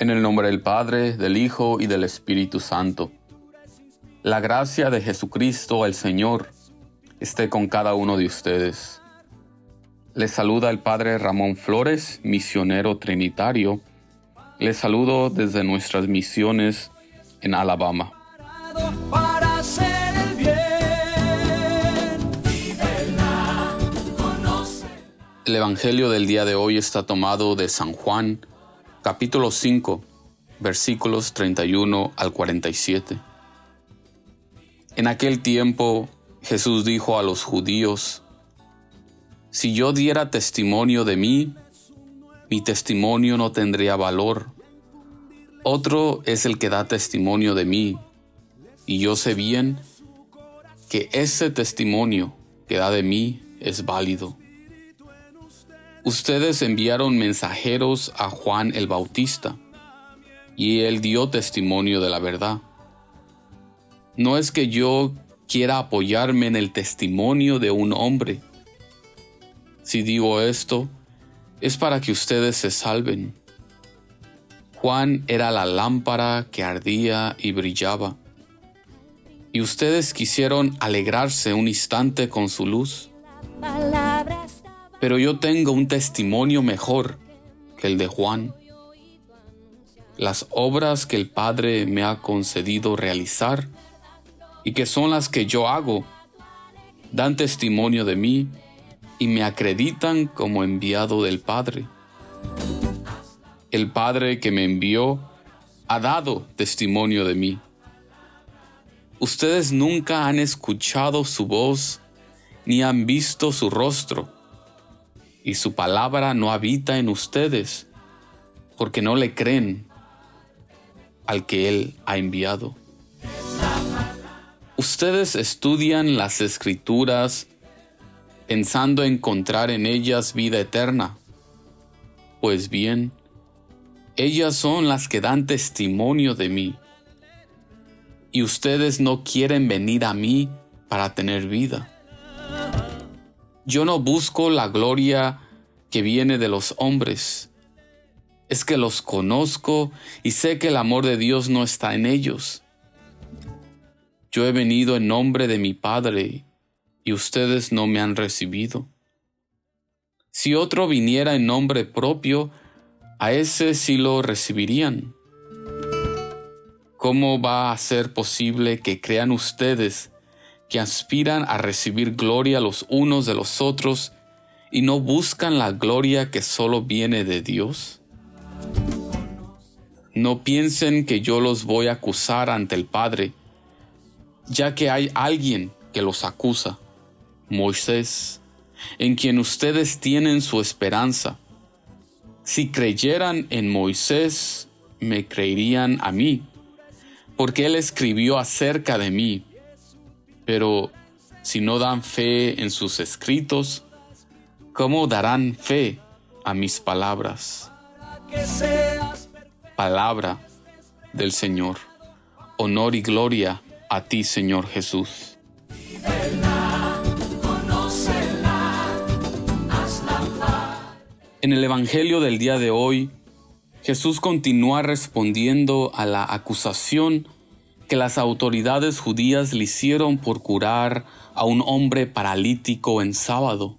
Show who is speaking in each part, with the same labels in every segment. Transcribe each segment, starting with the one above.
Speaker 1: En el nombre del Padre, del Hijo y del Espíritu Santo. La gracia de Jesucristo el Señor esté con cada uno de ustedes. Les saluda el Padre Ramón Flores, misionero trinitario. Les saludo desde nuestras misiones en Alabama. El Evangelio del día de hoy está tomado de San Juan, capítulo 5, versículos 31 al 47. En aquel tiempo Jesús dijo a los judíos, Si yo diera testimonio de mí, mi testimonio no tendría valor. Otro es el que da testimonio de mí, y yo sé bien que ese testimonio que da de mí es válido. Ustedes enviaron mensajeros a Juan el Bautista, y él dio testimonio de la verdad. No es que yo quiera apoyarme en el testimonio de un hombre. Si digo esto, es para que ustedes se salven. Juan era la lámpara que ardía y brillaba, y ustedes quisieron alegrarse un instante con su luz. Pero yo tengo un testimonio mejor que el de Juan. Las obras que el Padre me ha concedido realizar y que son las que yo hago, dan testimonio de mí y me acreditan como enviado del Padre. El Padre que me envió ha dado testimonio de mí. Ustedes nunca han escuchado su voz ni han visto su rostro y su palabra no habita en ustedes, porque no le creen al que Él ha enviado. Ustedes estudian las escrituras pensando encontrar en ellas vida eterna. Pues bien, ellas son las que dan testimonio de mí. Y ustedes no quieren venir a mí para tener vida. Yo no busco la gloria que viene de los hombres. Es que los conozco y sé que el amor de Dios no está en ellos. Yo he venido en nombre de mi Padre y ustedes no me han recibido. Si otro viniera en nombre propio, a ese sí lo recibirían. ¿Cómo va a ser posible que crean ustedes que aspiran a recibir gloria los unos de los otros y no buscan la gloria que solo viene de Dios? No piensen que yo los voy a acusar ante el Padre, ya que hay alguien que los acusa, Moisés, en quien ustedes tienen su esperanza. Si creyeran en Moisés, me creerían a mí, porque él escribió acerca de mí pero si no dan fe en sus escritos, ¿cómo darán fe a mis palabras? Palabra del Señor. Honor y gloria a ti, Señor Jesús. En el Evangelio del día de hoy, Jesús continúa respondiendo a la acusación que las autoridades judías le hicieron por curar a un hombre paralítico en sábado.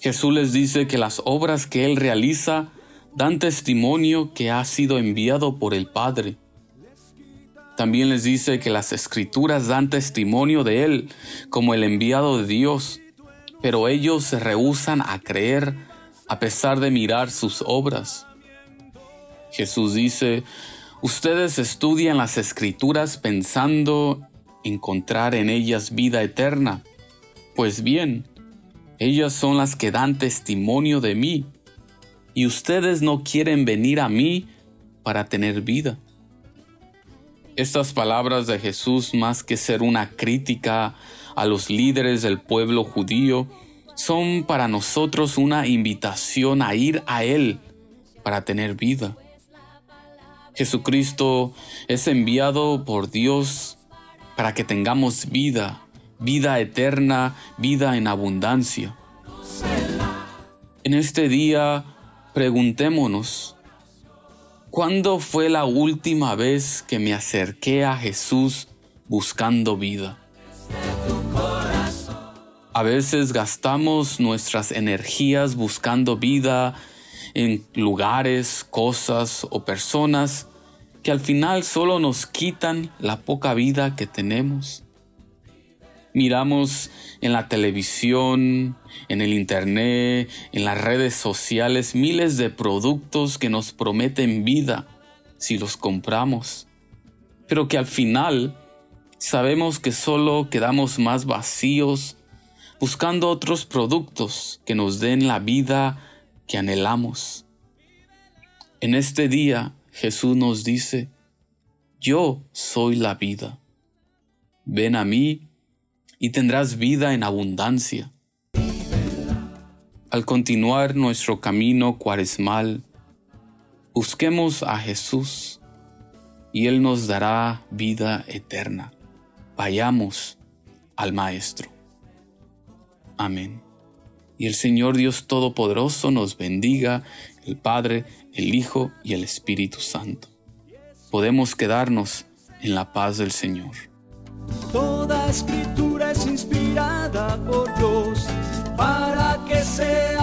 Speaker 1: Jesús les dice que las obras que él realiza dan testimonio que ha sido enviado por el Padre. También les dice que las escrituras dan testimonio de él como el enviado de Dios, pero ellos se rehúsan a creer a pesar de mirar sus obras. Jesús dice, Ustedes estudian las escrituras pensando encontrar en ellas vida eterna. Pues bien, ellas son las que dan testimonio de mí, y ustedes no quieren venir a mí para tener vida. Estas palabras de Jesús, más que ser una crítica a los líderes del pueblo judío, son para nosotros una invitación a ir a Él para tener vida. Jesucristo es enviado por Dios para que tengamos vida, vida eterna, vida en abundancia. En este día preguntémonos, ¿Cuándo fue la última vez que me acerqué a Jesús buscando vida? A veces gastamos nuestras energías buscando vida en lugares, cosas o personas que al final solo nos quitan la poca vida que tenemos. Miramos en la televisión, en el internet, en las redes sociales miles de productos que nos prometen vida si los compramos, pero que al final sabemos que solo quedamos más vacíos buscando otros productos que nos den la vida que anhelamos. En este día Jesús nos dice, yo soy la vida. Ven a mí y tendrás vida en abundancia. Al continuar nuestro camino cuaresmal, busquemos a Jesús y Él nos dará vida eterna. Vayamos al Maestro. Amén. Y el Señor Dios Todopoderoso nos bendiga, el Padre, el Hijo y el Espíritu Santo. Podemos quedarnos en la paz del Señor.
Speaker 2: Toda escritura es inspirada por Dios para que sea